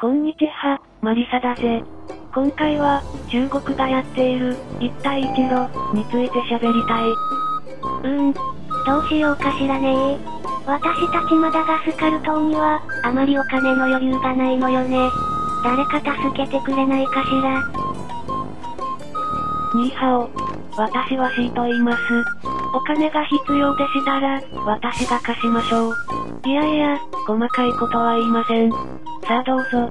こんにちは、マリサだぜ。今回は、中国がやっている、一帯一路、について喋りたい。うーん、どうしようかしらね私たちマダガスカル島には、あまりお金の余裕がないのよね。誰か助けてくれないかしら。ニーハオ。私は C と言います。お金が必要でしたら、私が貸しましょう。いやいや、細かいことは言いません。さあどうぞ。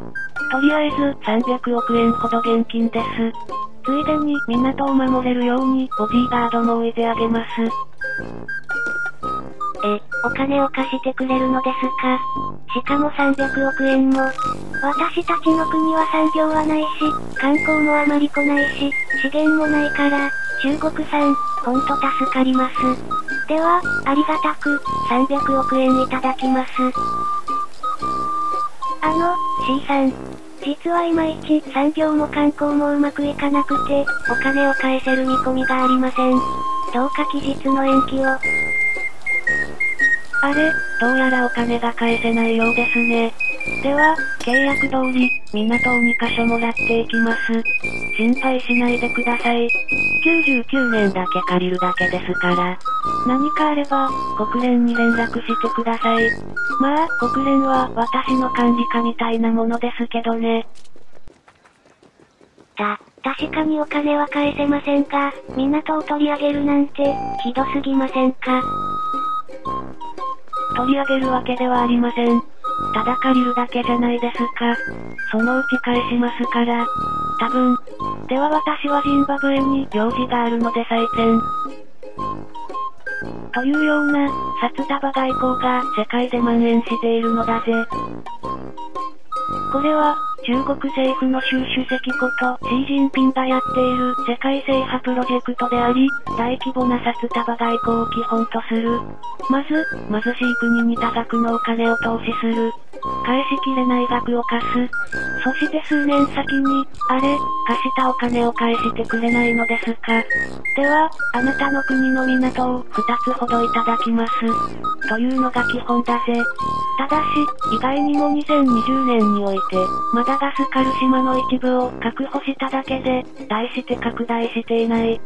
とりあえず、300億円ほど現金です。ついでに、港を守れるように、ボディーガードも置いてあげます。え、お金を貸してくれるのですかしかも300億円も。私たちの国は産業はないし、観光もあまり来ないし、資源もないから、中国産、ほんと助かります。では、ありがたく、300億円いただきます。あの、C さん。実はいまいち産業も観光もうまくいかなくて、お金を返せる見込みがありません。どうか期日の延期を。あれ、どうやらお金が返せないようですね。では、契約通り、港を2カ所もらっていきます。心配しないでください。99年だけ借りるだけですから。何かあれば、国連に連絡してください。まあ、国連は私の管理下みたいなものですけどね。た、確かにお金は返せませんが、港を取り上げるなんて、ひどすぎませんか？取り上げるわけではありません。ただ借りるだけじゃないですか。そのうち返しますから。多分。では私はジンバブエに用事があるので再建。というような、札束外交が世界で蔓延しているのだぜ。これは、中国政府の習主席こと、シー・ジンピンがやっている世界制覇プロジェクトであり、大規模な札束外交を基本とする。まず、貧しい国に多額のお金を投資する。返しきれない額を貸す。そして数年先に、あれ、貸したお金を返してくれないのですか。では、あなたの国の港を2つほどいただきます。というのが基本だぜ。ただし、意外にも2020年において、マダガスカル島の一部を確保しただけで、大して拡大していない。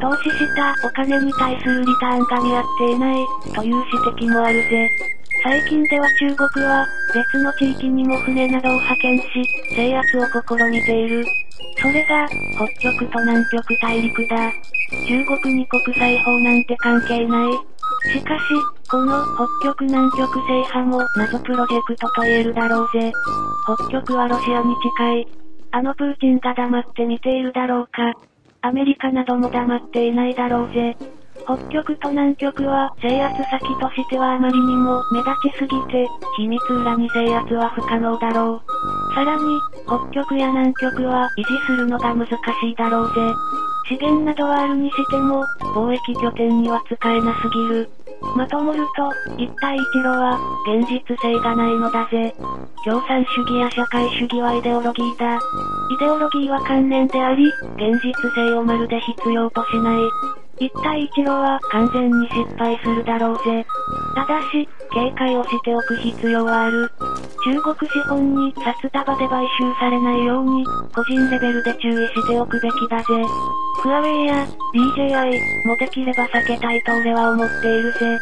投資したお金に対するリターンが見合っていない、という指摘もあるぜ。最近では中国は、別の地域にも船などを派遣し、制圧を試みている。それが、北極と南極大陸だ。中国に国際法なんて関係ない。しかし、この北極南極制覇も謎プロジェクトと言えるだろうぜ。北極はロシアに近い。あのプーチンが黙って見ているだろうか。アメリカなども黙っていないだろうぜ。北極と南極は制圧先としてはあまりにも目立ちすぎて、秘密裏に制圧は不可能だろう。さらに、北極や南極は維持するのが難しいだろうぜ。資源などはあるにしても、貿易拠点には使えなすぎる。まともると、一帯一路は、現実性がないのだぜ。共産主義や社会主義はイデオロギーだ。イデオロギーは観念であり、現実性をまるで必要としない。一帯一路は完全に失敗するだろうぜ。ただし、警戒をしておく必要はある。中国資本に札束で買収されないように、個人レベルで注意しておくべきだぜ。クアウェイや DJI もできれば避けたいと俺は思っているぜ。